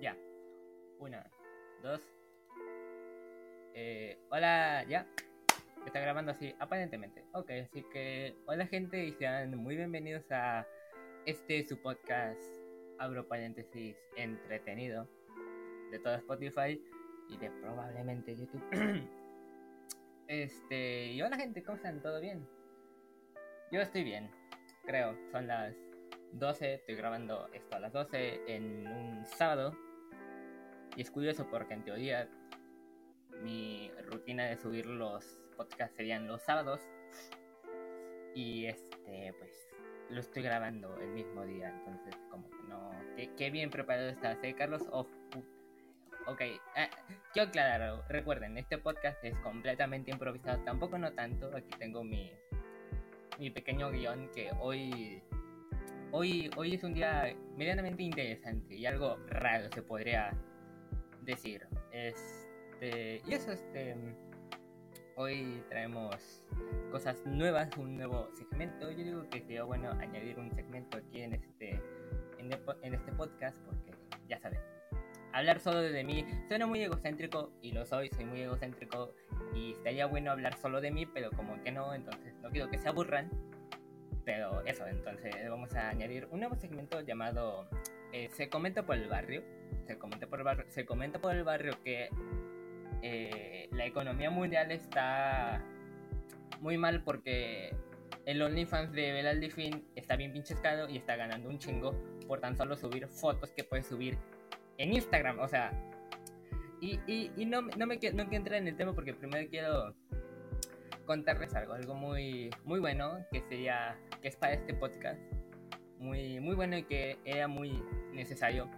Ya. Una, dos. Eh, hola, ya. Está grabando así, aparentemente. Ok, así que hola gente y sean muy bienvenidos a este su podcast, abro paréntesis, entretenido de todo Spotify y de probablemente YouTube. este, y hola gente, ¿cómo están? ¿Todo bien? Yo estoy bien, creo. Son las 12, estoy grabando esto a las 12 en un sábado. Y es curioso porque en teoría mi rutina de subir los podcasts serían los sábados. Y este, pues lo estoy grabando el mismo día. Entonces, como que no. Qué, bien preparado estás, ¿eh, Carlos? Oh, ok, ah, quiero aclarar. Recuerden, este podcast es completamente improvisado. Tampoco no tanto. Aquí tengo mi, mi pequeño guion que hoy hoy, hoy es un día medianamente interesante y algo raro se podría decir. Este, y eso, este, hoy traemos cosas nuevas, un nuevo segmento. Yo digo que sería bueno añadir un segmento aquí en este, en, este podcast porque ya saben, hablar solo de mí suena muy egocéntrico y lo soy, soy muy egocéntrico y estaría bueno hablar solo de mí, pero como que no, entonces no quiero que se aburran pero eso, entonces vamos a añadir un nuevo segmento llamado eh, Se comenta por el barrio. Se comenta por el barrio, se comenta por el barrio que eh, la economía mundial está muy mal porque el OnlyFans de Belal Fin está bien pinches caro y está ganando un chingo por tan solo subir fotos que puede subir en Instagram. O sea, y, y, y no, no, me, no quiero entrar en el tema porque primero quiero contarles algo, algo muy, muy bueno que sería, que es para este podcast, muy, muy bueno y que era muy necesario,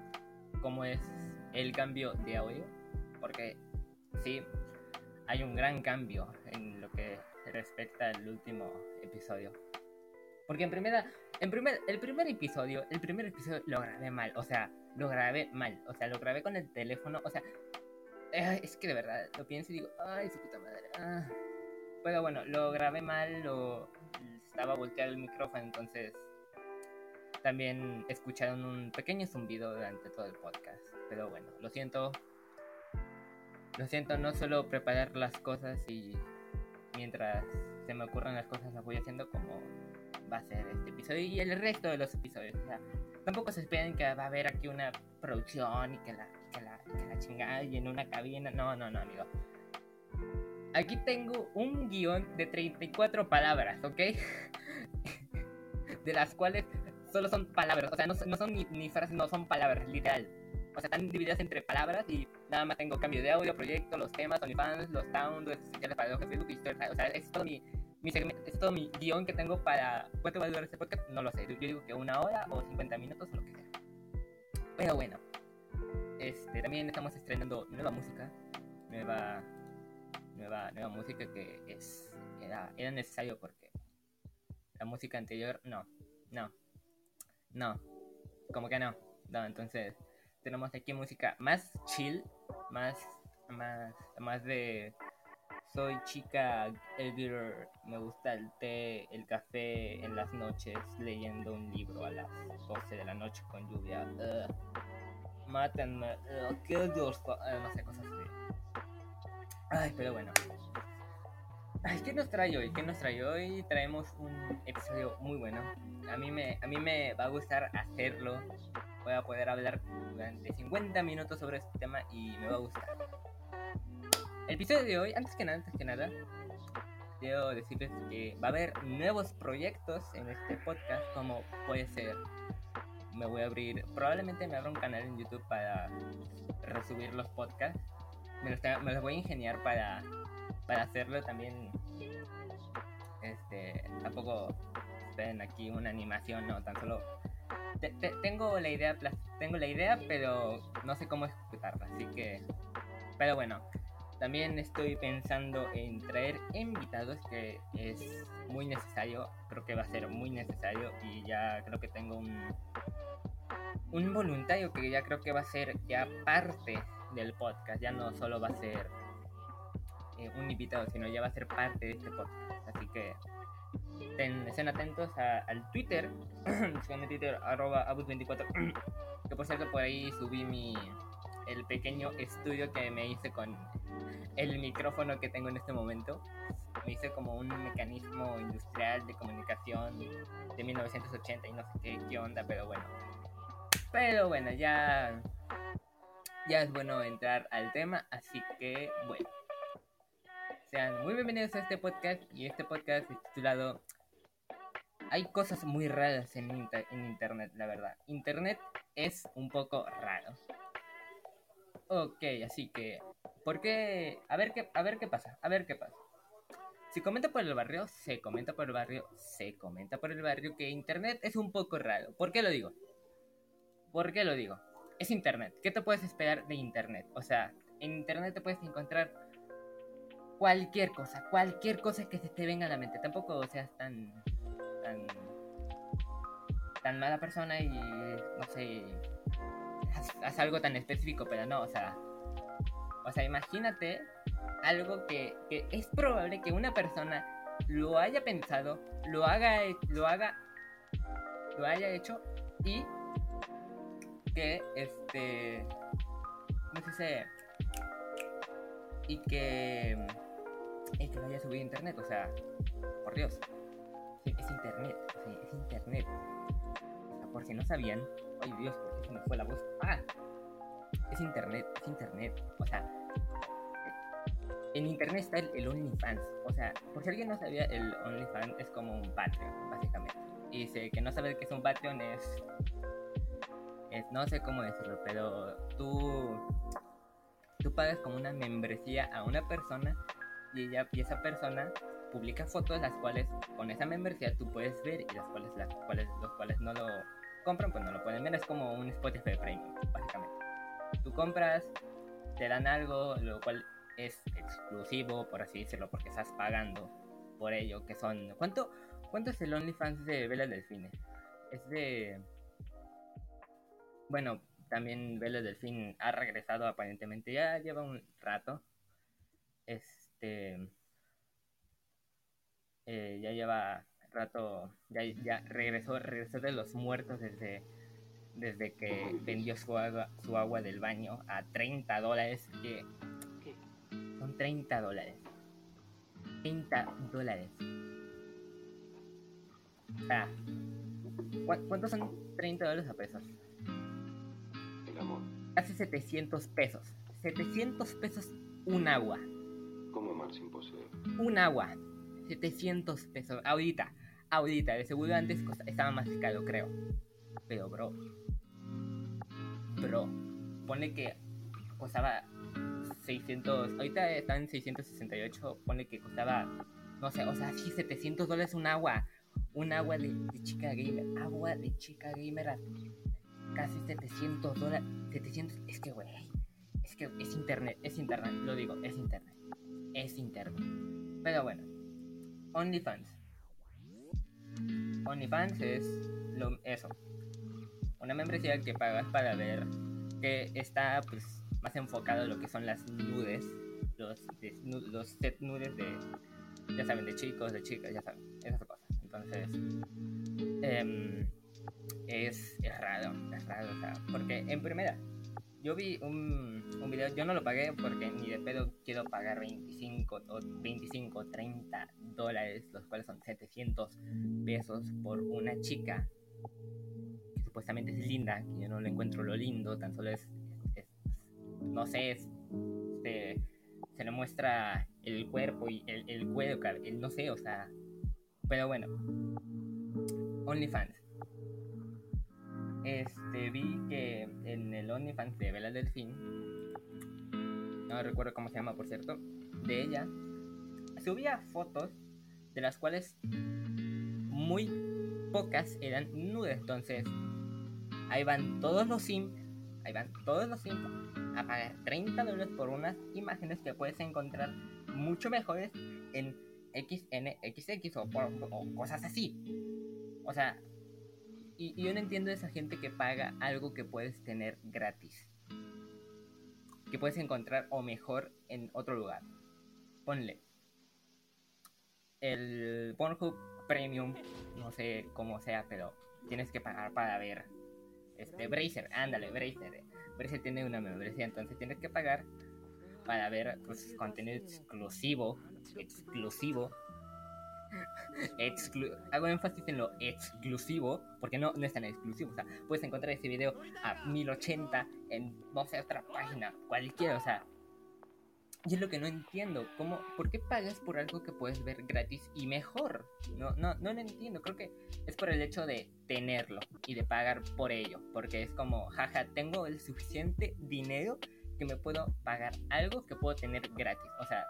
como es el cambio de audio, porque sí, hay un gran cambio en lo que respecta al último episodio. Porque en primera, en primer, el primer episodio, el primer episodio lo grabé mal, o sea, lo grabé mal, o sea, lo grabé con el teléfono, o sea, eh, es que de verdad lo pienso y digo, ay, su puta madre, ah pero bueno, lo grabé mal, lo estaba volteado el micrófono, entonces también escucharon un pequeño zumbido durante todo el podcast. Pero bueno, lo siento. Lo siento, no solo preparar las cosas y mientras se me ocurran las cosas las voy haciendo como va a ser este episodio y el resto de los episodios. O sea, tampoco se esperen que va a haber aquí una producción y que la, que la, que la chingada y en una cabina. No, no, no, amigo. Aquí tengo un guion de 34 palabras, ¿ok? de las cuales solo son palabras, o sea, no, son ni, frases, no son palabras, literal. O sea, están divididas entre palabras y nada más tengo cambio de audio, proyecto, los temas, OnlyFans, los sounds, especiales para los Facebook, historia, o sea, es todo mi, mi es todo mi guion que tengo para... ¿Cuánto va a durar este podcast? No lo sé, yo digo que una hora o 50 minutos o lo que sea. Pero bueno, este, también estamos estrenando nueva música, nueva nueva, nueva música que es, era, era necesario porque la música anterior, no, no, no, como que no, no, entonces tenemos aquí música más chill, más, más, más de soy chica Elvira, me gusta el té, el café en las noches, leyendo un libro a las 12 de la noche con lluvia. Uh, mátenme, uh, yourself, uh, no sé, cosas así. Ay, pero bueno. Ay, ¿qué nos trae hoy? ¿Qué nos trae hoy? Traemos un episodio muy bueno. A mí me, a mí me va a gustar hacerlo. Voy a poder hablar durante 50 minutos sobre este tema y me va a gustar. El episodio de hoy, antes que nada, antes que nada, quiero decirles que va a haber nuevos proyectos en este podcast, como puede ser. Me voy a abrir, probablemente me abra un canal en YouTube para resubir los podcasts me los, voy a ingeniar para, para hacerlo también. Este, tampoco ven aquí una animación, no, tan solo tengo la idea, tengo la idea, pero no sé cómo ejecutarla, así que, pero bueno, también estoy pensando en traer invitados que es muy necesario, creo que va a ser muy necesario y ya creo que tengo un un voluntario que ya creo que va a ser ya parte del podcast. Ya no solo va a ser eh, un invitado, sino ya va a ser parte de este podcast. Así que estén atentos al Twitter, Twitter, arroba abus24, que por cierto por ahí subí mi, el pequeño estudio que me hice con el micrófono que tengo en este momento. Me hice como un mecanismo industrial de comunicación de 1980 y no sé qué, qué onda, pero bueno. Pero bueno, ya, ya es bueno entrar al tema, así que bueno. Sean muy bienvenidos a este podcast y este podcast es titulado Hay cosas muy raras en, en Internet, la verdad. Internet es un poco raro. Ok, así que, ¿por qué? A ver qué, a ver qué pasa, a ver qué pasa. Si comenta por el barrio, se comenta por el barrio, se comenta por el barrio que Internet es un poco raro. ¿Por qué lo digo? ¿Por qué lo digo? Es Internet. ¿Qué te puedes esperar de Internet? O sea, en Internet te puedes encontrar cualquier cosa, cualquier cosa que se te venga a la mente. Tampoco seas tan, tan, tan mala persona y, no sé, haz, algo tan específico, pero no, o sea, o sea, imagínate algo que, que es probable que una persona lo haya pensado, lo haga, lo haga, lo haya hecho y que este, no sé, y que, y que lo haya subido a internet, o sea, por Dios, es internet, es internet, o sea, por si no sabían, ay Dios, ¿por qué se me fue la voz? Ah, es internet, es internet, o sea, en internet está el, OnlyFans, o sea, por si alguien no sabía, el OnlyFans es como un Patreon, básicamente, y dice que no sabe qué es un Patreon es no sé cómo decirlo, pero tú, tú pagas como una membresía a una persona y, ella, y esa persona publica fotos las cuales con esa membresía tú puedes ver y las cuales, las cuales los cuales no lo compran pues no lo pueden ver. Es como un Spotify Premium básicamente. Tú compras te dan algo lo cual es exclusivo por así decirlo porque estás pagando por ello que son cuánto cuánto es el OnlyFans de Vela Delfine es de bueno, también Vélez Delfín ha regresado aparentemente, ya lleva un rato. Este. Eh, ya lleva rato, ya, ya regresó, regresó de los muertos desde, desde que vendió su agua, su agua del baño a 30 dólares, que son 30 dólares. 30 dólares. ¿cuántos son 30 dólares a pesos? Casi 700 pesos. 700 pesos un agua. Un agua. 700 pesos. Ahorita. Ahorita. De seguro antes estaba más caro, creo. Pero, bro. Bro. Pone que costaba 600. Ahorita está en 668. Pone que costaba. No sé, o sea, sí, 700 dólares un agua. Un agua de, de chica gamer. Agua de chica gamer casi 700 dólares. 700, es que, güey, es que es internet, es internet, lo digo, es internet. Es internet. Pero bueno, OnlyFans. OnlyFans es eso. Una membresía que pagas para ver que está pues más enfocado en lo que son las nudes. Los, los set nudes de, ya saben, de chicos, de chicas, ya saben, esas cosas. Entonces, eh, es, raro, es raro, o sea, porque en primera, yo vi un, un video, yo no lo pagué porque ni de pedo quiero pagar 25 o 25, 30 dólares, los cuales son 700 pesos por una chica que supuestamente es linda, que yo no le encuentro lo lindo, tan solo es, no sé, es, se, se le muestra el cuerpo y el, el cuello, el, no sé, o sea, pero bueno, OnlyFans este, vi que en el OnlyFans de Bella Delfín, no recuerdo cómo se llama por cierto, de ella, subía fotos de las cuales muy pocas eran nudes. Entonces, ahí van todos los sims, ahí van todos los sims a pagar 30 dólares por unas imágenes que puedes encontrar mucho mejores en XNXX o, o cosas así. O sea, y, yo no entiendo esa gente que paga algo que puedes tener gratis. Que puedes encontrar o mejor en otro lugar. Ponle. El Pornhub Premium, no sé cómo sea, pero tienes que pagar para ver. Este, Bracer, ándale, Bracer. Bracer tiene una membresía, entonces tienes que pagar para ver pues, contenido exclusivo, exclusivo. Hago énfasis en lo exclusivo, porque no, no es tan exclusivo. O sea, puedes encontrar ese video a 1080 en, no sé, otra página, cualquiera. O sea, y es lo que no entiendo. ¿Cómo, ¿Por qué pagas por algo que puedes ver gratis y mejor? No, no, no lo entiendo. Creo que es por el hecho de tenerlo y de pagar por ello. Porque es como, jaja, tengo el suficiente dinero que me puedo pagar algo que puedo tener gratis. O sea,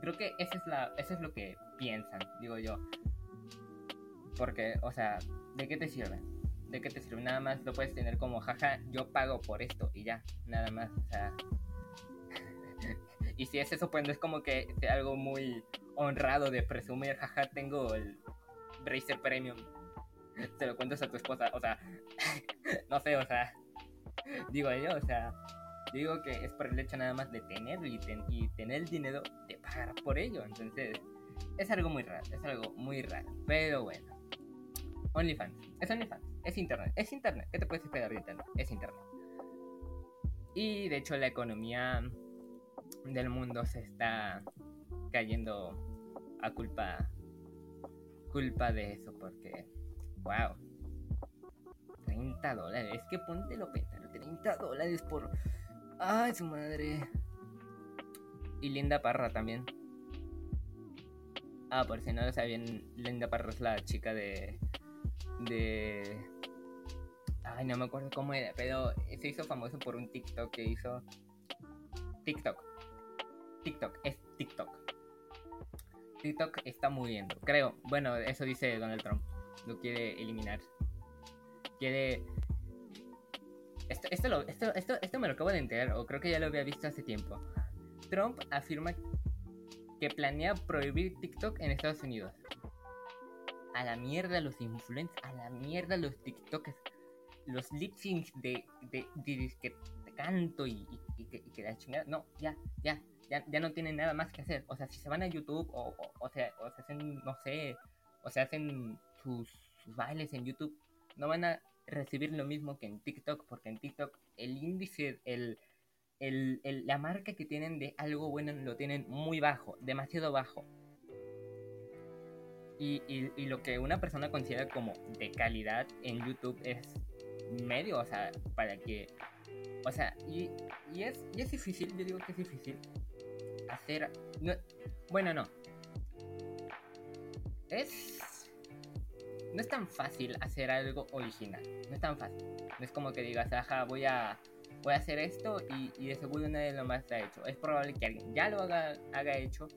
creo que eso es, la, eso es lo que piensan, digo yo. Porque, o sea, ¿de qué te sirve? ¿De qué te sirve? Nada más lo puedes tener como, jaja, yo pago por esto y ya, nada más. O sea, y si es eso, pues no es como que sea algo muy honrado de presumir, jaja, tengo el Bracer Premium. Te lo cuentas a tu esposa, o sea, no sé, o sea, digo yo, o sea, digo que es por el hecho nada más de tenerlo y, y tener el dinero de pagar por ello. Entonces, es algo muy raro, es algo muy raro. Pero bueno, OnlyFans, es OnlyFans, es Internet, es Internet. ¿Qué te puedes esperar de Internet? Es Internet. Y de hecho, la economía del mundo se está cayendo a culpa culpa de eso porque wow 30 dólares es que ponte lo pensar 30 dólares por ay su madre y Linda Parra también ah por si no lo sabían Linda Parra es la chica de de ay no me acuerdo cómo era pero se hizo famoso por un TikTok que hizo TikTok TikTok, es TikTok. TikTok está muriendo, creo. Bueno, eso dice Donald Trump. Lo quiere eliminar. Quiere... Esto, esto, esto, esto, me lo acabo de enterar, o creo que ya lo había visto hace tiempo. Trump afirma que planea prohibir TikTok en Estados Unidos. A la mierda los influencers, a la mierda los TikTokers. Los lip syncs de, de, de, canto y, y, que, y, que, la chingada. No, ya, ya, ya, no tienen nada más que hacer. O sea, si se van a YouTube o, o, sea, o se hacen, no sé, o se hacen sus, bailes en YouTube, no van a recibir lo mismo que en TikTok, porque en TikTok el índice, el, el, la marca que tienen de algo bueno lo tienen muy bajo, demasiado bajo. Y, y, y, lo que una persona considera como de calidad en YouTube es medio, o sea, para que... O sea, y, y, es, y es difícil, yo digo que es difícil, hacer... bueno, no. Es... No es tan fácil hacer algo original. No es tan fácil. No es como que digas, ajá, voy a, voy a hacer esto y, y de seguro nadie lo más ha hecho. Es probable que alguien ya lo haga, haga hecho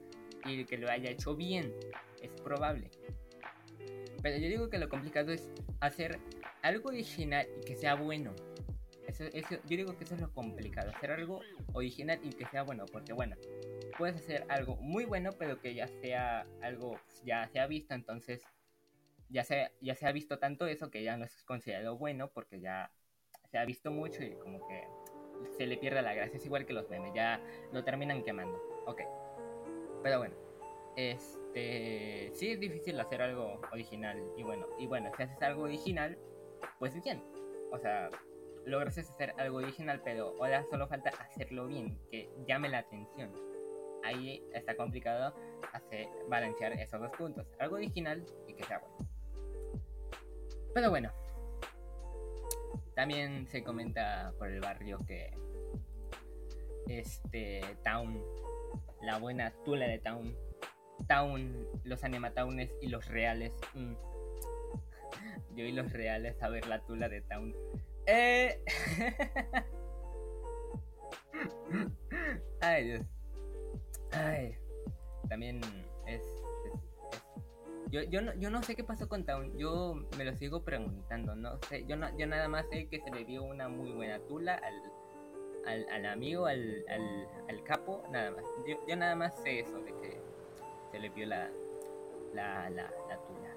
y que lo haya hecho bien. Es probable. Pero yo digo que lo complicado es hacer algo original y que sea bueno. Eso, eso, yo digo que eso es lo complicado, hacer algo original y que sea bueno, porque bueno, puedes hacer algo muy bueno, pero que ya sea algo, ya se ha visto, entonces ya se, ya se ha visto tanto eso que ya no es considerado bueno porque ya se ha visto mucho y como que se le pierde la gracia. Es igual que los memes, ya lo terminan quemando. Ok. Pero bueno, este sí es difícil hacer algo original. Y bueno, y bueno, si haces algo original, pues bien. O sea, logras hacer algo original, pero ahora solo falta hacerlo bien, que llame la atención ahí está complicado hacer balancear esos dos puntos. Algo original y que sea bueno. Pero bueno. También se comenta por el barrio que este Town, la buena tula de Town, Town, los animatownes y los reales. Mm. Yo y los reales a ver la tula de Town. Eh. Ay Dios. Ay, también es, yo, yo, no, yo no sé qué pasó con Town, yo me lo sigo preguntando, no sé, yo, no, yo nada más sé que se le dio una muy buena tula al, al, amigo, al, al, capo, nada más. Yo, yo, nada más sé eso, de que se le vio la, la, la, la tula.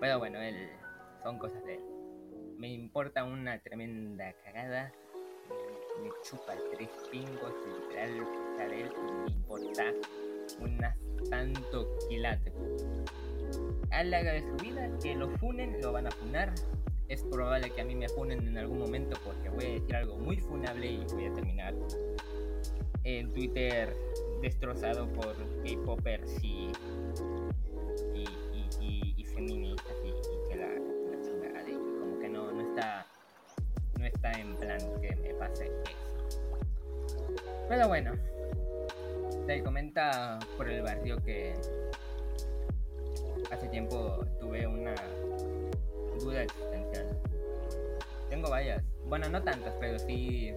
Pero bueno, él, son cosas de él. Me importa una tremenda cagada me chupa tres pingos, literal, de él, me importa una santo quilate. A la de su vida, que lo funen, lo van a funar, es probable que a mí me funen en algún momento porque voy a decir algo muy funable y voy a terminar en Twitter destrozado por K-popers y, y, que hace tiempo tuve una duda existencial. Tengo varias, bueno, no tantas, pero sí,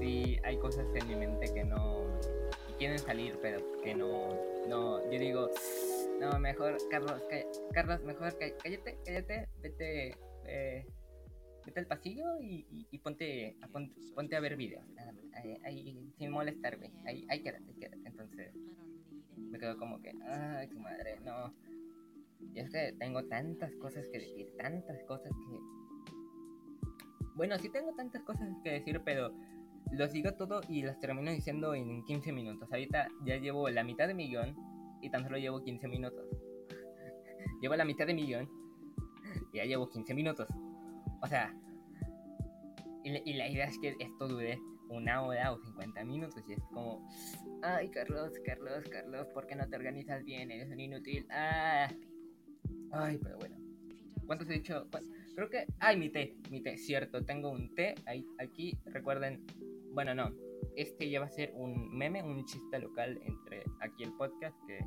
sí hay cosas en mi mente que no quieren salir, pero que no, no, yo digo, no, mejor, Carlos, Carlos, mejor cállate, cállate, vete, eh, vete al pasillo y, y, ponte, a, ponte, a ver videos, ahí, sin molestar, ahí, ahí quédate, quédate, entonces me quedo como que, ay, tu madre, no, y es que tengo tantas cosas que decir, tantas cosas que... Bueno, sí tengo tantas cosas que decir, pero los digo todo y las termino diciendo en 15 minutos. Ahorita ya llevo la mitad de millón y tan solo llevo 15 minutos. llevo la mitad de millón y ya llevo 15 minutos. O sea, y, la idea es que esto dure una hora o 50 minutos y es como, ay Carlos, Carlos, Carlos, ¿por qué no te organizas bien? Eres un inútil. Ah. Ay, pero bueno. ¿Cuántos he dicho? Creo que... Ay, mi té, mi té, cierto, tengo un té ahí, aquí, recuerden, bueno, no, este ya va a ser un meme, un chiste local entre aquí el podcast, que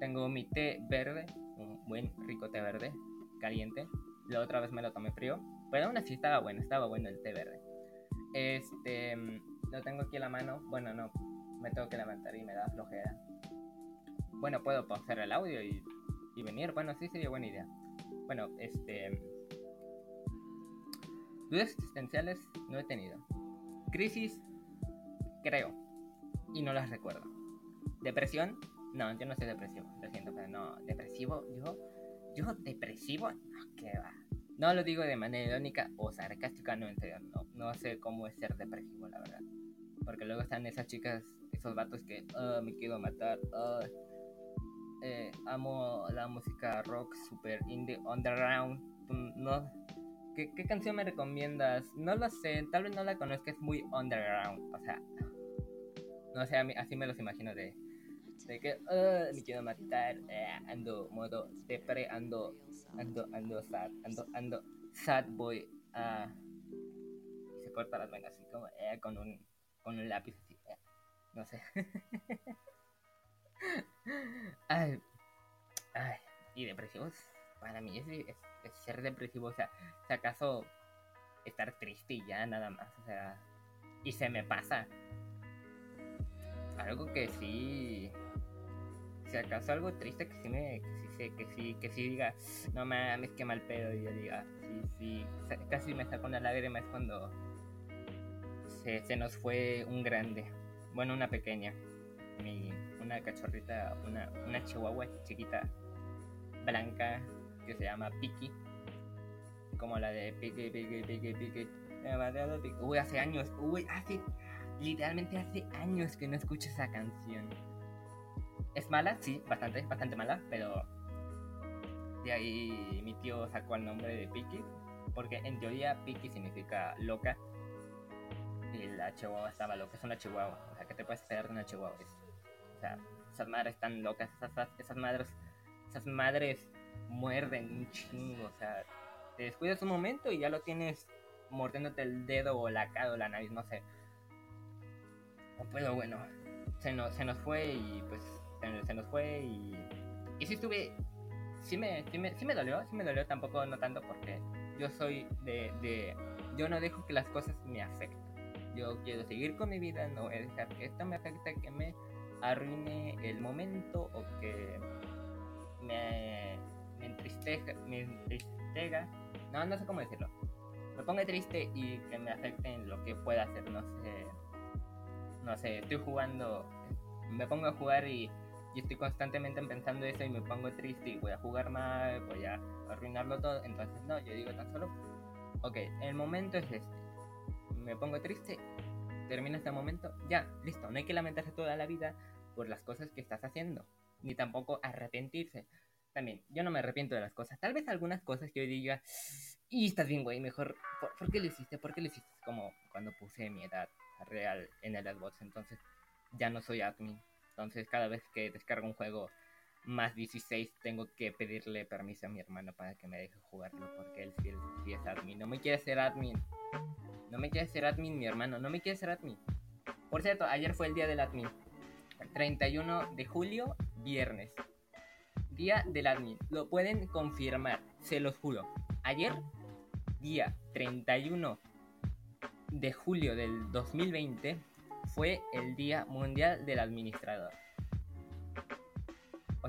tengo mi té verde, un buen rico té verde, caliente, la otra vez me lo tomé frío, pero aún así estaba bueno, estaba bueno el té verde. Este, lo tengo aquí a la mano, bueno, no, me tengo que levantar y me da flojera. Bueno, puedo pausar el audio y y venir. Bueno, sí sería buena idea. Bueno, este. Dudas existenciales no he tenido. Crisis, creo. Y no las recuerdo. Depresión, no, yo no soy depresivo. Lo siento, pero no. Depresivo, yo. Yo, depresivo, no, lo digo de manera irónica o sarcástica, no, en. No, no sé cómo es ser depresivo, la verdad. Porque luego están esas chicas, esos vatos que, oh, me quiero matar, oh, eh, amo la música rock super indie underground. No, ¿Qué, canción me recomiendas? No lo sé, tal vez no la conozca, es muy underground. O sea, no sé, así me los imagino de, de que me quiero matar, eh, ando modo depre, ando, ando, ando sad, ando, ando sad boy. Uh, se corta las venas así como eh, con, un, con un lápiz así, no sé. ay, ay, y depresivos, para mí es, ser depresivo, o sea, si acaso estar triste y ya nada más, o sea, y se me pasa. Algo que sí, si acaso algo triste que sí me, que sí, que sí, que sí diga, no mames, que mal pedo, y yo diga, sí, sí, casi me saca una lágrima es cuando se, se nos fue un grande, bueno, una pequeña, mi, una cachorrita, una, una chihuahua chiquita, blanca, que se llama Piki. Como la de Piki, Piki, Piki, Piki. Uy, hace años, uy, hace, literalmente hace años que no escucho esa canción. Es mala, sí, bastante, bastante mala, pero de ahí mi tío sacó el nombre de Piki, porque en teoría Piki significa loca y la chihuahua estaba loca, es una chihuahua, o sea, ¿qué te puedes esperar de una chihuahua? esas madres están locas, esas, esas madres, esas madres muerden un chingo, o sea, te descuidas un momento y ya lo tienes mordiéndote el dedo o la cara o la nariz, no sé. Pero bueno, se nos, se nos fue y pues se, nos fue y... Y sí estuve... Sí me, sí me, sí me dolió, sí me dolió tampoco no tanto porque yo soy de, de... Yo no dejo que las cosas me afecten. Yo quiero seguir con mi vida, no voy a dejar que esto me afecte, que me arruine el momento o que me, me entristezca, me entristega, no, no sé cómo decirlo, me ponga triste y que me afecte en lo que pueda hacer, no sé, no sé, estoy jugando, me pongo a jugar y, y estoy constantemente pensando eso y me pongo triste y voy a jugar mal, voy a arruinarlo todo, entonces no, yo digo tan solo, ok, el momento es este, me pongo triste, termina este momento, ya, listo, no hay que lamentarse toda la vida por las cosas que estás haciendo, ni tampoco arrepentirse. también, yo no me arrepiento de las cosas. Tal vez algunas cosas que yo diga, y estás bien, güey, mejor, ¿por, qué lo hiciste? ¿Por qué lo hiciste? Como cuando puse mi edad real en el Xbox, entonces ya no soy admin. Entonces cada vez que descargo un juego más 16 tengo que pedirle permiso a mi hermano para que me deje jugarlo porque él sí, es admin. No me quiere ser admin. No me quiere ser admin mi hermano, no me quiere ser admin. Por cierto, ayer fue el día del admin. 31 de julio, viernes. Día del admin. Lo pueden confirmar, se los juro. Ayer, día 31 de julio del 2020, fue el Día Mundial del Administrador.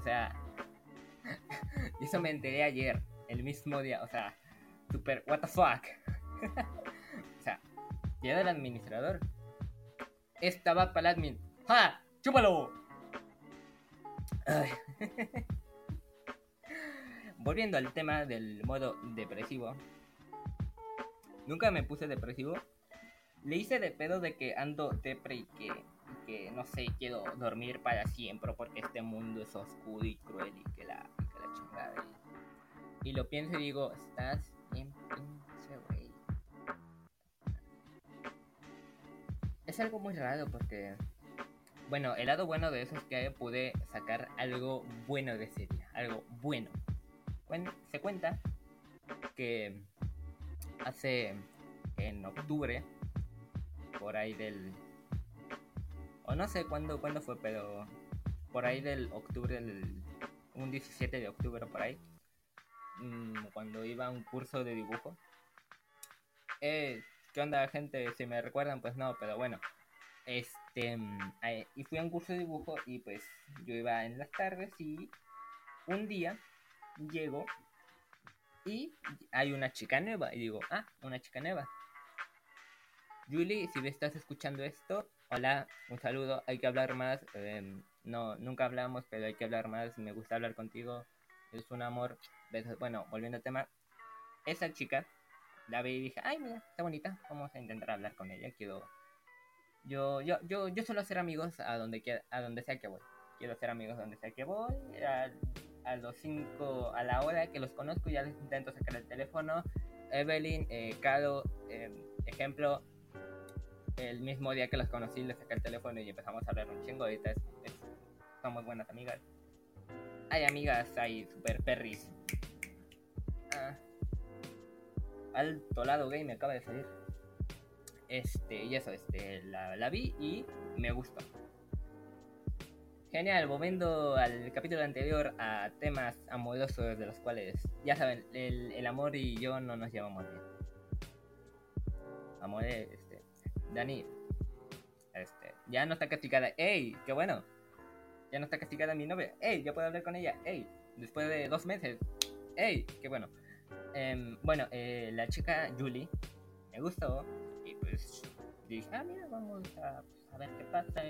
O sea, eso me enteré ayer, el mismo día. O sea, super, what the fuck. o sea, Día del Administrador. Estaba para el admin. ¡Ja! ¡Chúpalo! Volviendo al tema del modo depresivo. Nunca me puse depresivo. Le hice de pedo de que ando depre y que, que no sé, quiero dormir para siempre porque este mundo es oscuro y cruel y que la, que la chingada. Y, lo pienso y digo, estás bien pinche, güey. Es algo muy raro porque bueno, el lado bueno de eso es que pude sacar algo bueno de ese día, algo bueno. se cuenta que hace en octubre, por ahí del... O no sé cuándo, cuándo fue, pero por ahí del octubre, un 17 de octubre por ahí, mm, cuando iba a un curso de dibujo. Eh, ¿Qué onda gente? Si me recuerdan, pues no, pero bueno. Este este, mm, y fui a un curso de dibujo y pues yo iba en las tardes y un día llego y hay una chica nueva y digo, ah, una chica nueva. Julie, si me estás escuchando esto, hola, un saludo, hay que hablar más, em, no, nunca hablamos, pero hay que hablar más, me gusta hablar contigo, es un amor, bueno, volviendo al tema, esa chica, la vi y dije, ay, mira, está bonita, vamos a intentar hablar con ella, quiero yo, yo, yo, yo suelo hacer amigos a donde, a donde sea que voy. Quiero hacer amigos donde sea que voy. A, los cinco, a la hora que los conozco, ya les intento sacar el teléfono. Evelyn, eh, Caro, em, ejemplo, el mismo día que los conocí, les saqué el teléfono y empezamos a hablar un chingo. Ahorita somos buenas amigas. Hay amigas, hay super perris. Ah. Alto lado gay me acaba de salir. Este, y eso, este, la, vi y me gustó. Genial, volviendo al capítulo anterior a temas amorosos de los cuales, ya saben, el, amor y yo no nos llevamos bien. Amor, este, Dani, este, ya no está castigada. ¡Ey! ¡Qué bueno! Ya no está castigada mi novia. ¡Ey! Ya puedo hablar con ella. ¡Ey! Después de dos meses. ¡Ey! ¡Qué bueno! Em, bueno, eh, la chica Julie me gustó pues dije, ah, mira, vamos a, pues, a ver qué pasa.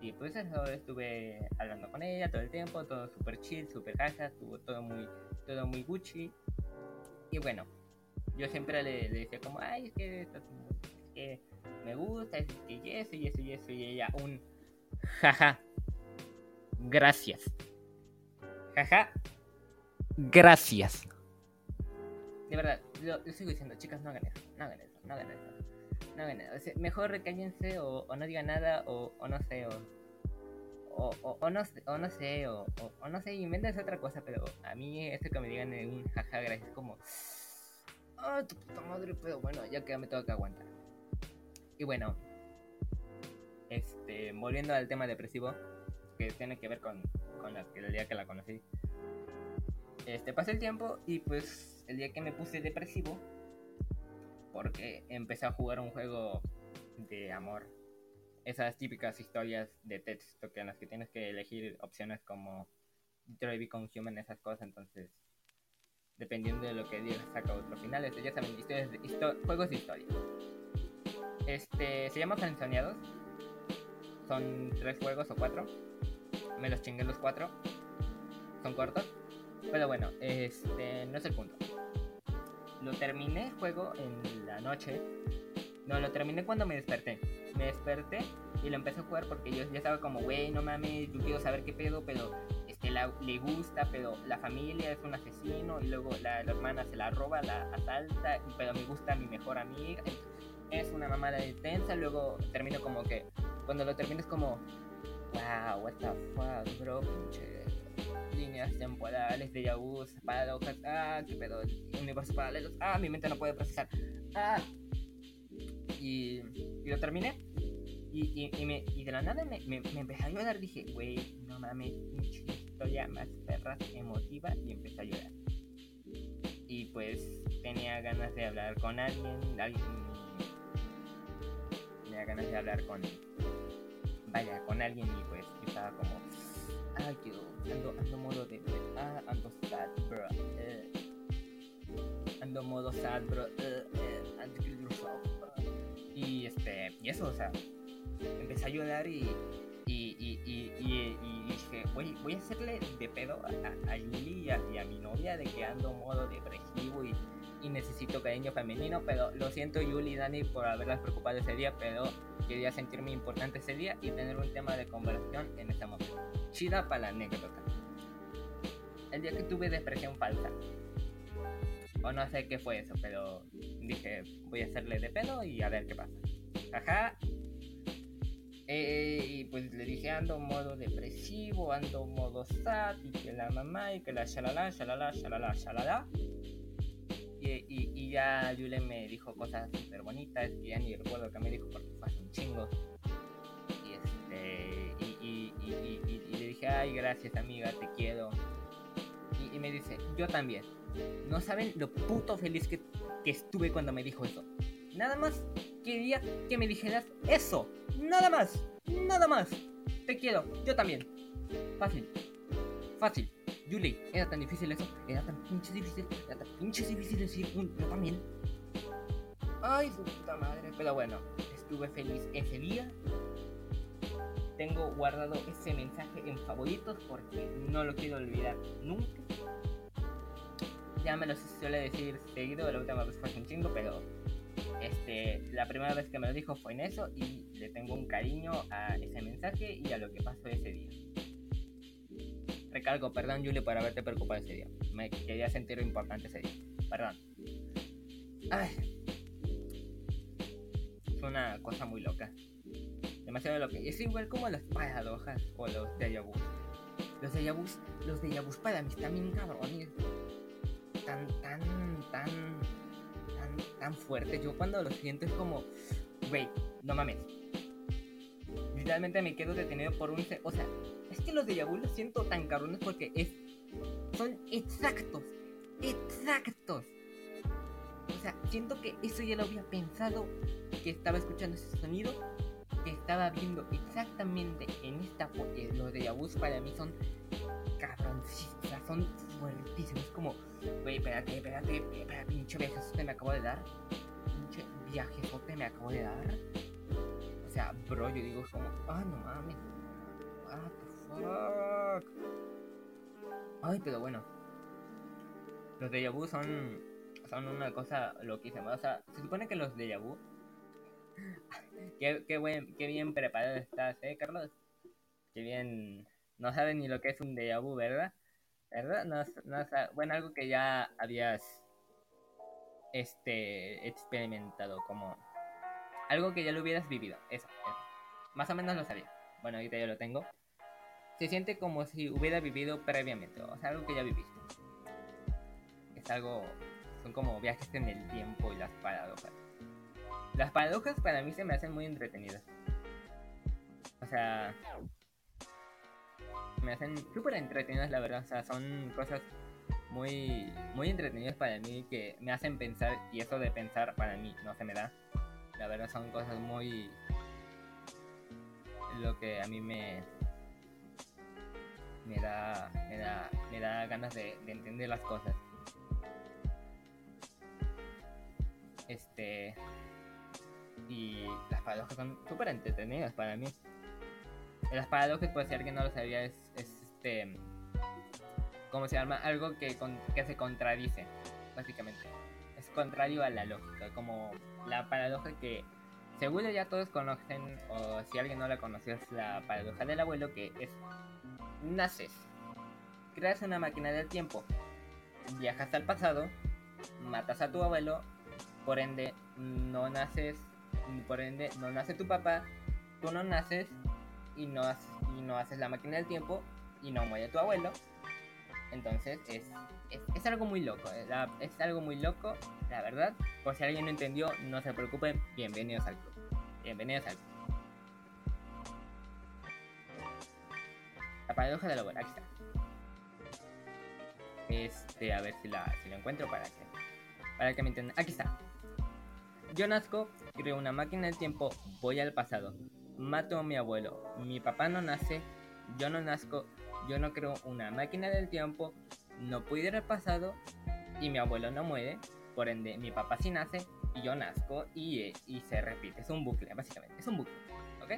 Y pues eso, estuve hablando con ella todo el tiempo, todo súper chill, súper caja, estuvo todo muy, todo muy Gucci. Y bueno, yo siempre le, decía como, ay, es que, esto, es que me gusta, es que y eso, y eso, y eso, y ella un, jaja, gracias. Jaja, gracias. De verdad, yo, sigo diciendo, chicas, no hagan eso, no hagan eso no hagan eso. No hagan eso. mejor recállense o, no digan nada o, no sé, o, o, o, no, o no sé, o, o, no sé, inventas otra cosa, pero a mí esto que me digan en un jaja gracias como, ah, tu puta madre, pero bueno, ya que me tengo que aguantar. Y bueno, este, volviendo al tema depresivo, que tiene que ver con, con la, el día que la conocí. Este, pasé el tiempo y pues el día que me puse depresivo, porque empecé a jugar un juego de amor. Esas típicas historias de texto que en las que tienes que elegir opciones como Detroit Become Human, esas cosas, entonces dependiendo de lo que digas saca otro final. Este, ya saben, historias juegos de historia. Este se llama Frenzoneados. Son tres juegos o cuatro. Me los chingué los cuatro. Son cortos. Pero bueno, este no es el punto lo terminé el juego en la noche. No, lo terminé cuando me desperté. Me desperté y lo empecé a jugar porque yo ya estaba como, güey, no mames, yo quiero saber qué pedo, pero es que le gusta, pero la familia es un asesino y luego la, hermana se la roba, la asalta, pero me gusta mi mejor amiga. Es una mamada intensa, luego termino como que, cuando lo termino es como, wow, what the fuck, bro, pinche líneas temporales, de vu, paradojas, ah, qué pedo, universos paralelos, ah, mi mente no puede procesar, ah. Y, y lo terminé. Y, y, me, y de la nada me, me, me empecé a llorar. Dije, güey, no mames, pinche historia más perra, emotiva. Y empecé a llorar. Y pues tenía ganas de hablar con alguien. alguien tenía ganas de hablar con. Vaya, con alguien. Y pues estaba como. Yo ando, ando modo de. Ah, ando sad, bro. Eh, ando modo sad, bro. Eh, eh, ando y este. Y eso, o sea empecé a llorar y, y, y, y, dije, voy, voy a hacerle de pedo a, a Yuli y a, mi novia de que ando modo depresivo y, necesito cariño femenino, pero lo siento Yuli y Dani por haberlas preocupado ese día, pero quería sentirme importante ese día y tener un tema de conversación en ese momento. Chida para la anécdota. El día que tuve depresión falsa. O no sé qué fue eso, pero dije, voy a hacerle de pedo y a ver qué pasa. Ajá, eh, y pues le dije, ando modo depresivo, ando modo sad, y que la mamá, y que la shalala, shalala, shalala, shalala. Y, ya Yule me dijo cosas súper bonitas, y ya ni recuerdo que me dijo porque fue un chingo. Y este, y, le dije, ay, gracias amiga, te quiero. Y, me dice, yo también. No saben lo puto feliz que, que estuve cuando me dijo eso. Nada más quería que me dijeras eso. Nada más. Nada más. Te quiero. Yo también. Fácil. Fácil. Julie, era tan difícil eso. Era tan pinche difícil. Era tan pinche difícil decir un yo también. Ay, su puta madre. Pero bueno, estuve feliz ese día. Tengo guardado ese mensaje en favoritos porque no lo quiero olvidar nunca. Ya me lo suele decir seguido, la última vez fue un chingo, pero este, la primera vez que me lo dijo fue en eso y le tengo un cariño a ese mensaje y a lo que pasó ese día. Recalco, perdón Julio por haberte preocupado ese día. Me quería sentir importante ese día. Perdón. Es una cosa muy loca. Demasiado loca. Es igual como las paradojas o los déjà vu. Los déjà vu, los vu para mí están bien cabrones. Tan, tan, tan tan, fuerte. Yo cuando lo siento es como, güey, no mames. Literalmente me quedo detenido por un... O sea, es que los de vu los siento tan cabrones porque es... Son exactos. Exactos. O sea, siento que eso ya lo había pensado, que estaba escuchando ese sonido, que estaba viendo exactamente en esta... Eh, los de vu para mí son cabroncísimos, o sea, son fuertísimos. Es como, güey, espérate, espérate, espérate, pinche viajezote me acabo de dar. Pinche viajezote me acabo de dar. O sea, bro, yo digo, como, ah, no mames. Ay, pero bueno. Los de vu son, son una cosa loquísima. O sea, se supone que los de vu. qué, qué, buen, qué bien preparado estás, eh, Carlos. Qué bien. No sabes ni lo que es un déjà vu, ¿verdad? ¿verdad? No, no, bueno, algo que ya habías este experimentado, como algo que ya lo hubieras vivido, eso, Más o menos lo sabía. Bueno, ahorita ya lo tengo. Se siente como si hubiera vivido previamente, o sea, algo que ya viviste. Es algo, son como viajes en el tiempo y las paradojas. Las paradojas para mí se me hacen muy entretenidas. O sea, me hacen súper entretenidas, la verdad. O sea, son cosas muy, muy entretenidas para mí que me hacen pensar. Y eso de pensar para mí no se me da. La verdad, son cosas muy. Lo que a mí me. Me da, me da, me da ganas de, de entender las cosas. Este. Y las paradojas son súper entretenidas para mí. Las paradojas, pues si alguien no lo sabía, es, este. ¿Cómo se llama? Algo que, que se contradice, básicamente. Es contrario a la lógica. Como la paradoja que seguro ya todos conocen, o si alguien no la conoció, es la paradoja del abuelo, que es naces. creas una máquina del tiempo. Viajas al pasado, matas a tu abuelo, por ende no naces, por ende no nace tu papá, tú no naces y no, y no haces la máquina del tiempo y no muere tu abuelo. Entonces es, es, algo muy loco, es, eh, es algo muy loco, la verdad. Por si alguien no entendió, no se preocupen, bienvenidos al. Bienvenidos al. La paradoja de la aquí está. Este, a ver si la, si la encuentro para que, para que me entiendan. Aquí está. Yo nazco, creo una máquina del tiempo, voy al pasado, mato a mi abuelo, mi papá no nace, yo no nazco, yo no creo una máquina del tiempo, no puedo ir al pasado y mi abuelo no muere, por ende mi papá sí nace y yo nazco y, y se repite, es un bucle, básicamente, es un bucle, ¿ok?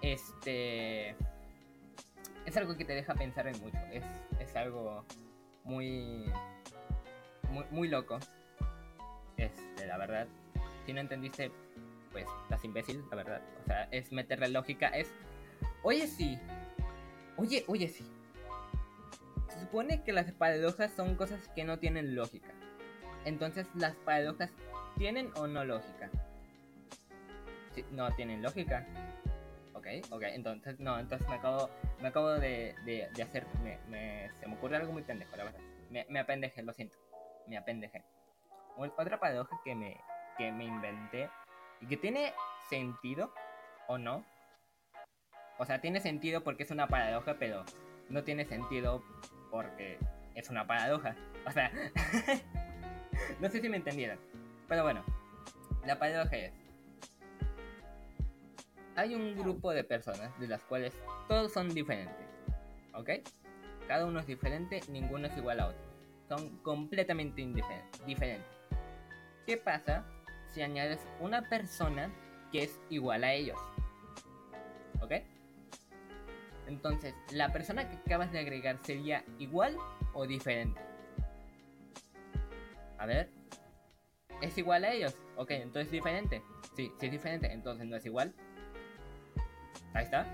Este... Es algo que te deja pensar en mucho, es, es algo muy, muy, muy loco este, la verdad. Si no entendiste, pues estás imbécil, la verdad. O sea, es meterle lógica, es. Oye, sí. Oye, oye, sí. Se supone que las paradojas son cosas que no tienen lógica. Entonces, ¿las paradojas tienen o no lógica? no tienen lógica. Ok, ok, entonces, no, entonces me acabo, me acabo de, de, hacer, me, se me ocurre algo muy pendejo, la verdad. Me, me apendejé, lo siento. Me apendejé otra paradoja que me, que me inventé y que tiene sentido o no. O sea, tiene sentido porque es una paradoja, pero no tiene sentido porque es una paradoja. O sea, no sé si me entendieron. Pero bueno, la paradoja es... Hay un grupo de personas de las cuales todos son diferentes. ¿Ok? Cada uno es diferente, ninguno es igual a otro. Son completamente diferentes. ¿Qué pasa si añades una persona que es igual a ellos? ¿Ok? Entonces, ¿la persona que acabas de agregar sería igual o diferente? A ver. ¿Es igual a ellos? Ok, entonces es diferente. Sí, si es diferente, entonces no es igual. Ahí está.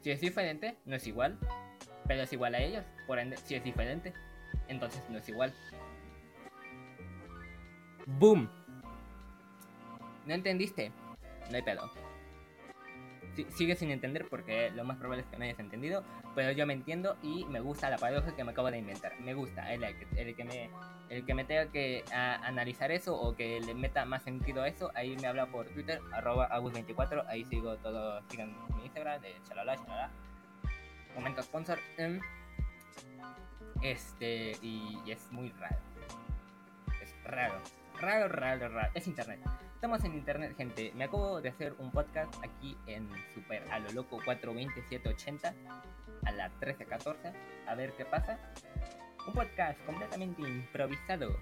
Si es diferente, no es igual. Pero es igual a ellos. Por ende, si es diferente, entonces no es igual. ¡Boom! ¿No entendiste? No hay pedo. Sigue sin entender porque lo más probable es que no hayas entendido, pero yo me entiendo y me gusta la paradoja que me acabo de inventar. Me gusta el, el, que, me, el que me tenga que analizar eso o que le meta más sentido a eso, ahí me habla por Twitter, arroba agus24, ahí sigo todo, sigan mi Instagram de chalala, chalala. Momento sponsor. Em, este, y es muy raro. Es raro. Raro, raro, raro. Es internet. Estamos en internet, gente. Me acabo de hacer un podcast aquí en Super a lo loco 42780 a las 1314. A ver qué pasa. Un podcast completamente improvisado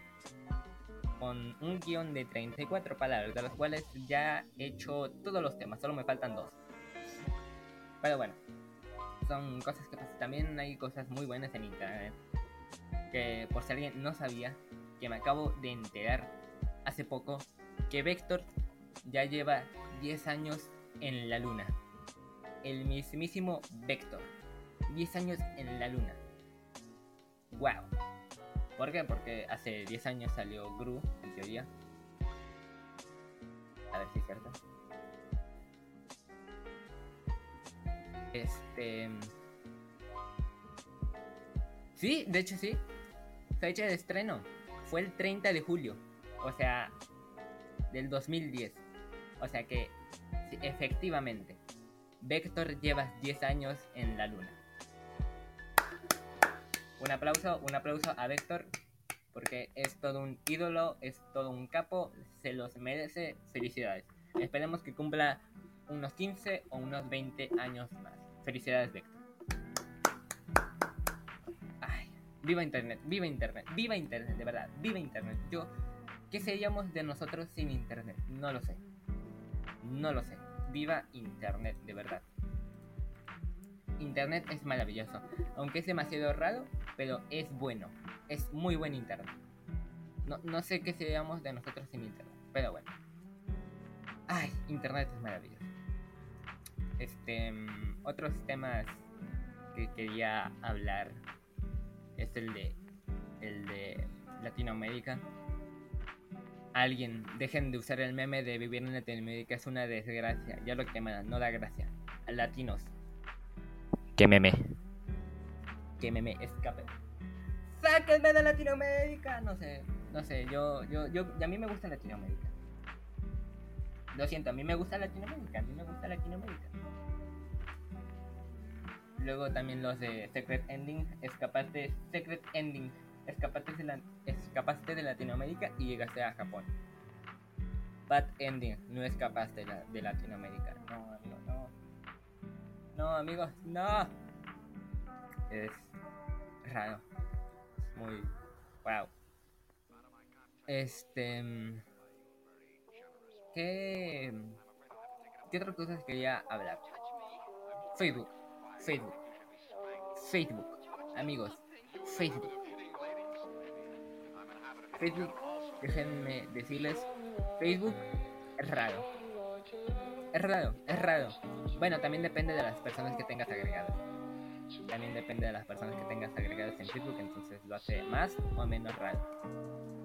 con un guion de 34 palabras, de las cuales ya he hecho todos los temas, solo me faltan dos. Pero bueno, son cosas que pasan. También hay cosas muy buenas en internet. Que por si alguien no sabía, que me acabo de enterar hace poco que Vector ya lleva 10 años en la luna. El mismísimo Vector. 10 años en la luna. ¡Wow! ¿Por qué? Porque hace 10 años salió Gru, en teoría. A ver si es cierto. Este. Sí, de hecho sí. Fecha de estreno. Fue el 30 de julio. O sea, del 2010. O sea que, efectivamente, Vector lleva 10 años en la luna. Un aplauso, un aplauso a Vector, porque es todo un ídolo, es todo un capo, se los merece. Felicidades. Esperemos que cumpla unos 15 o unos 20 años más. Felicidades, Vector. Ay, viva Internet, viva Internet, viva Internet, de verdad, viva Internet. Yo ¿Qué seríamos de nosotros sin Internet? No lo sé. No lo sé. Viva Internet, de verdad. Internet es maravilloso. Aunque es demasiado raro, pero es bueno. Es muy buen Internet. No, no sé qué seríamos de nosotros sin Internet. Pero bueno. Ay, Internet es maravilloso. Este. Mm, otros temas que quería hablar es el de el de Latinoamérica. Alguien, dejen de usar el meme de vivir en Latinoamérica, es una desgracia. Ya lo queman, no da gracia. A latinos. Que meme. Que meme, escape. ¡Sáquenme de Latinoamérica! No sé, no sé, yo, yo, yo, a mí me gusta Latinoamérica. Lo siento, a mí me gusta Latinoamérica, a mí me gusta Latinoamérica. Luego también los de Secret Ending, escapaste, Secret Ending, escapaste de, la, escapaste de Latinoamérica y llegaste a Japón. Bad Ending, no escapaste de, de Latinoamérica. No, amigo, no. No, amigos, no. Es raro. Es muy... Wow. Este... ¿Qué... ¿Qué otras cosas quería hablar? Facebook. Facebook. Facebook. Amigos. Facebook. Facebook, déjenme decirles, Facebook es raro. Es raro, es raro. Bueno, también depende de las personas que tengas agregadas. También depende de las personas que tengas agregadas en Facebook, entonces lo hace más o menos raro.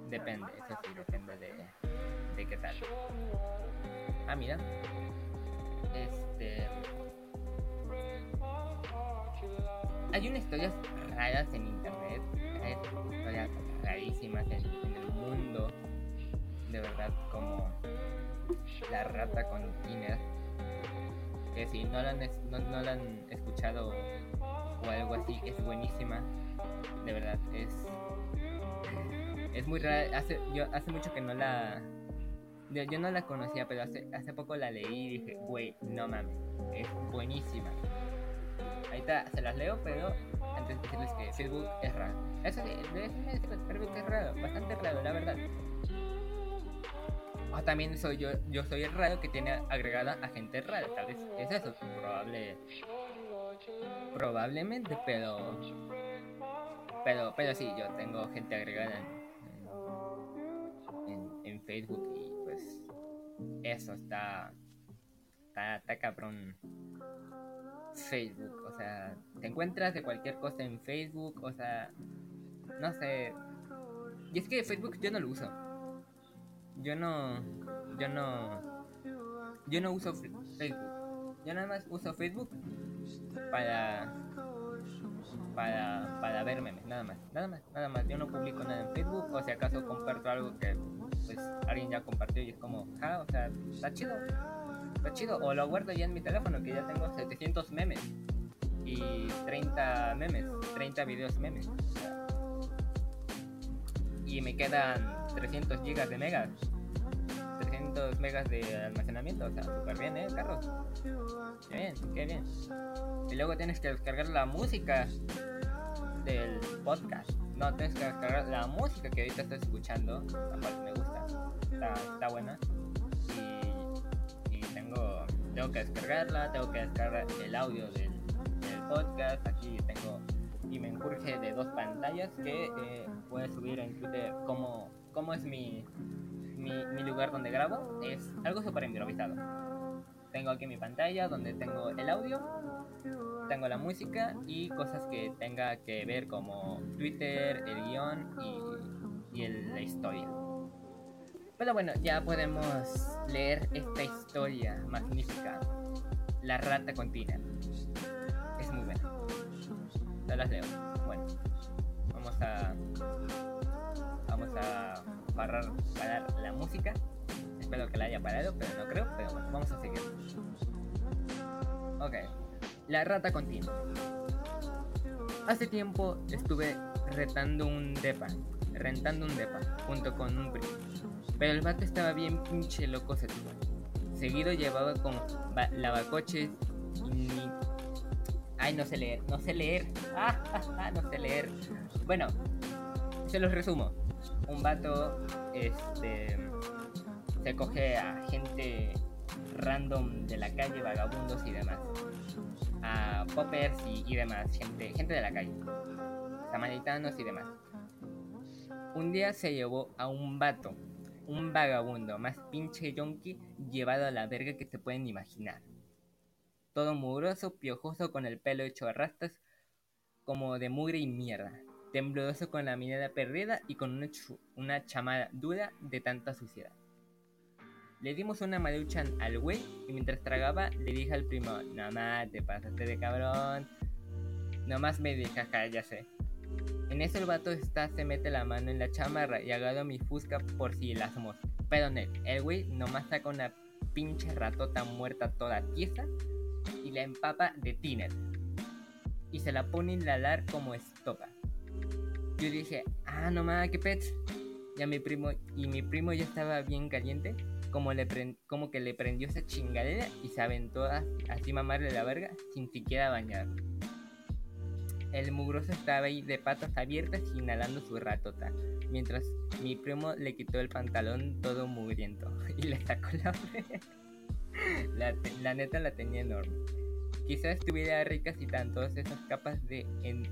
Depende, eso sí, depende de, de qué tal. Ah, mira. Este. Hay unas historias raras en internet. Hay historias rarísimas en, el mundo. De verdad, como la rata con Tiner. Que si no la han, no, no han escuchado o algo así, es buenísima. De verdad, es. Es muy rara. Hace, yo hace mucho que no la. Yo, yo no la conocía, pero hace, hace poco la leí y dije, güey, no mames, es buenísima. Ahorita se las leo, pero antes de decirles que Facebook es raro. Eso sí, Facebook es raro, bastante raro, la verdad. O también soy yo, yo soy el raro que tiene agregada a gente rara, tal vez es eso, probable, probablemente, pero, pero, pero sí, yo tengo gente agregada en, en, en Facebook y pues eso está, está, está cabrón. Facebook, o sea, te encuentras de cualquier cosa en Facebook, o sea, no sé. Y es que Facebook yo no lo uso. Yo no, yo no, yo no uso Facebook. Yo nada más uso Facebook para, para, para ver memes, nada más, nada más, nada más. Yo no publico nada en Facebook, o si acaso comparto algo que pues alguien ya compartió y es como, ah, o sea, está chido, está chido. O lo guardo ya en mi teléfono que ya tengo 700 memes y 30 memes, 30 videos memes. y me quedan 300 gigas de megas. 300 megas de almacenamiento, o sea, súper bien, ¿eh, Carlos? Qué bien, qué bien. Y luego tienes que descargar la música del podcast. No, tienes que descargar la música que ahorita estoy escuchando, la me gusta. Está, está buena. Tengo, tengo que descargarla, tengo que descargar el audio del, del podcast. Aquí tengo y me enjurge de dos pantallas que eh, voy a subir en Twitter cómo, cómo es mi, mi, mi lugar donde grabo. Es algo súper improvisado. Tengo aquí mi pantalla donde tengo el audio, tengo la música y cosas que tenga que ver como Twitter, el guion y, y el- la historia. Pero bueno, ya podemos leer esta historia magnífica. La rata continua. Es muy buena. Ya las leo. Bueno, vamos a. Vamos a parar, parar la música. Espero que la haya parado, pero no creo. Pero bueno, vamos a seguir. Ok. La rata continua. Hace tiempo estuve retando un depa. Rentando un depa. Junto con un primo. Pero el vato estaba bien pinche loco sexual. Seguido llevaba como lavacoches Ay, no sé leer, no sé leer. Ah, ah, ah, no sé leer. Bueno, se los resumo. Un vato, este, se coge a gente random de la calle, vagabundos y demás. A poppers y, y demás, gente, gente de la calle. Samaritanos y demás. Un día se llevó a un vato, un vagabundo, más pinche yonki, llevado a la verga que se pueden imaginar todo mugroso, piojoso, con el pelo hecho a rastas, como de mugre y mierda, tembloroso con la mirada perdida y con una, una chamada dura de tanta suciedad. Le dimos una maruchan al güey y mientras tragaba le dije al primo, no más, te pasaste de cabrón. Nomás me dije, jaja, ya sé. En eso el vato está, se mete la mano en la chamarra y agarro mi fusca por si la somos. Pero no, el güey nomás saca una pinche ratota muerta toda tiesa y la empapa de tiner. Y se la pone en la lar como estopa. Yo dije, ah, no mames, qué pets. Y a mi primo, y mi primo ya estaba bien caliente, como, le como que le prendió esa chingadera y se aventó a- así mamarle la verga sin siquiera bañar. El mugroso estaba ahí de patas abiertas inhalando su ratota, mientras mi primo le quitó el pantalón todo mugriento y le sacó la. La, la neta la tenía enorme. Quizás estuviera rica si tan todas esas capas de en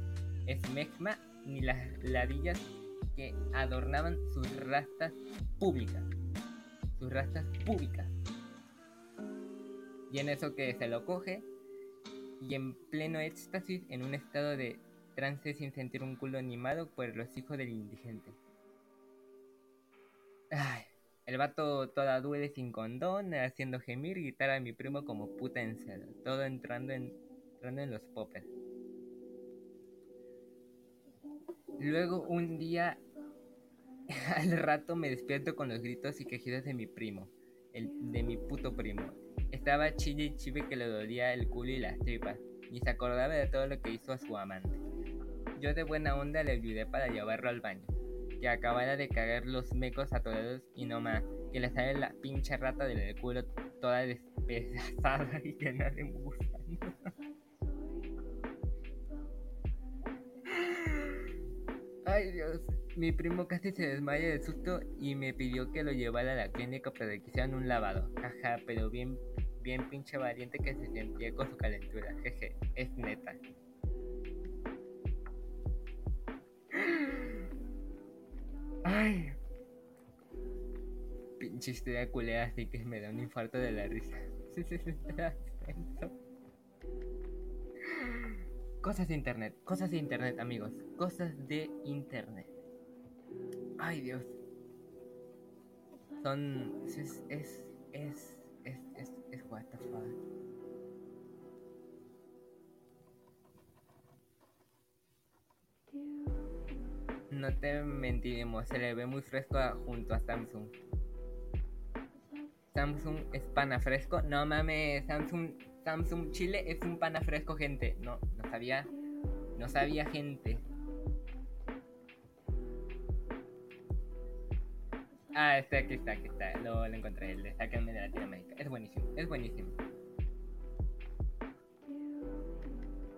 esmegma ni las ladillas que adornaban sus rastas públicas. Sus rastas públicas. Y en eso que se lo coge y en pleno éxtasis en un estado de trance sin sentir un culo animado por los hijos del indigente. Ay, el vato toda duele sin condón, haciendo gemir y gritar a mi primo como puta en celo, todo entrando en, entrando en los poppers. Luego un día, al rato me despierto con los gritos y quejidos de mi primo, de mi puto primo. Estaba chille y chive que le dolía el culo y las tripas, ni se acordaba de todo lo que hizo a su amante. Yo de buena onda le ayudé para llevarlo al baño, que acabara de cagar los mecos a todos y no más, que le sale la pinche rata del culo toda despedazada y llena de gusano. Ay Dios, mi primo casi se desmaya de susto y me pidió que lo llevara a la clínica para que hicieran un lavado. Jaja, pero bien, bien pinche valiente que se sentía con su calentura. Jeje, es neta. Ay. Pinche historia culera así que me da un infarto de la risa. Cosas de internet, cosas de internet, amigos. Cosas de internet. Ay, Dios. Son. Es. Es. Es. Es. Es. es what the fuck. No te mentiremos, se le ve muy fresco junto a Samsung. Samsung es pana fresco. No mames, Samsung, Samsung Chile es un pana fresco, gente. No, no sabía. No sabía, gente. Ah, este aquí está, aquí está. Lo, lo encontré, el de Sáquenme de Latinoamérica. Es buenísimo, es buenísimo.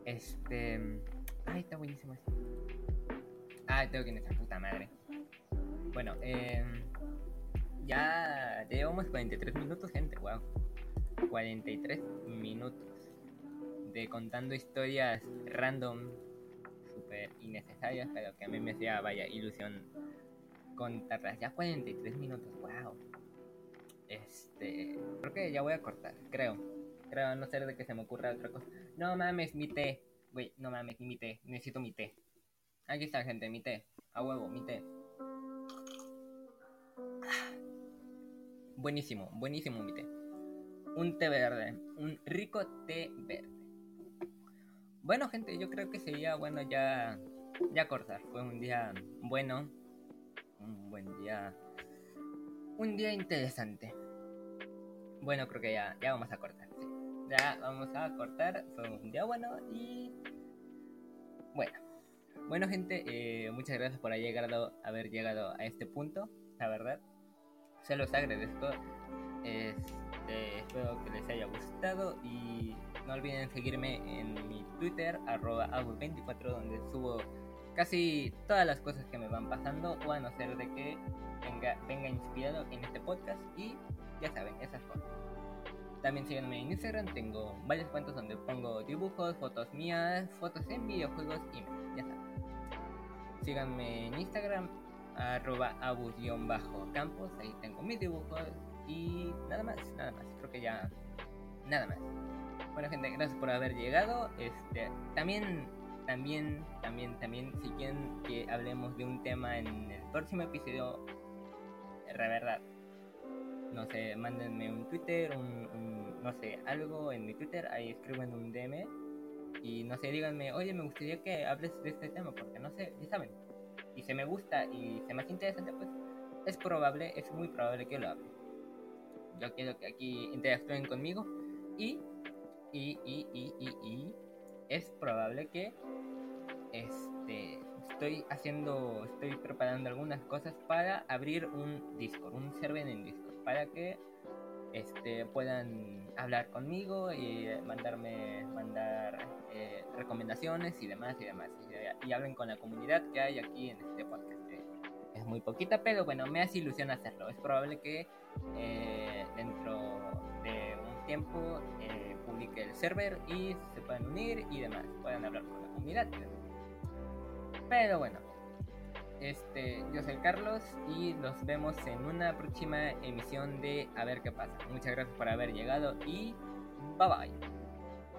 Este. Ay, está buenísimo este. Ah, tengo que ir a esa puta madre. Bueno, eh, ya llevamos 43 minutos, gente. Wow. 43 minutos de contando historias random, súper innecesarias, pero que a mí me hacía, vaya, ilusión contarlas. Ya 43 minutos, wow. Este, creo que ya voy a cortar, creo. Creo, a no ser de que se me ocurra otra cosa. No mames, mi té. Güey, no mames, mi té. Necesito mi té. Aquí está, gente, mi té. A huevo, mi té. Buenísimo, buenísimo mi té. Un té verde, un rico té verde. Bueno, gente, yo creo que sería bueno ya, ya cortar. Fue un día bueno, un buen día, un día interesante. Bueno, creo que ya, ya vamos a cortar. Ya vamos a cortar. Fue un día bueno y bueno. Bueno, gente, eh, muchas gracias por haber llegado, haber llegado a este punto, la verdad. Se los agradezco. Este, espero que les haya gustado y no olviden seguirme en mi Twitter, arroba agus24, donde subo casi todas las cosas que me van pasando o a no ser de que venga, venga inspirado en este podcast y ya saben, esas cosas. También síganme en Instagram, tengo varias cuentas donde pongo dibujos, fotos mías, fotos en videojuegos y ya saben. Síganme en Instagram, arroba abus-campos, ahí tengo mis dibujos y nada más, nada más, creo que ya nada más. Bueno gente, gracias por haber llegado. Este, también también, también, también, si quieren que hablemos de un tema en el próximo episodio, la verdad, no sé, mándenme un Twitter, un, no sé, algo en mi Twitter, ahí escriben un DM y no sé, díganme, oye, me gustaría que hables de este tema, porque no sé, ya saben, y se me gusta y se me hace interesante, pues es probable, es muy probable que lo hable. Yo quiero que aquí interactúen conmigo y, y, y, y, y, y es probable que este estoy haciendo, estoy preparando algunas cosas para abrir un Discord, un server en Discord, para que este, puedan hablar conmigo y mandarme mandar eh, recomendaciones y demás y demás. Y, hablen con la comunidad que hay aquí en este podcast es muy poquita pero bueno me hace ilusión hacerlo. Es probable que eh, dentro de un tiempo eh, publique el server y se puedan unir y demás puedan hablar con la comunidad pero bueno este, yo soy Carlos y nos vemos en una próxima emisión de A ver qué pasa. Muchas gracias por haber llegado y bye bye.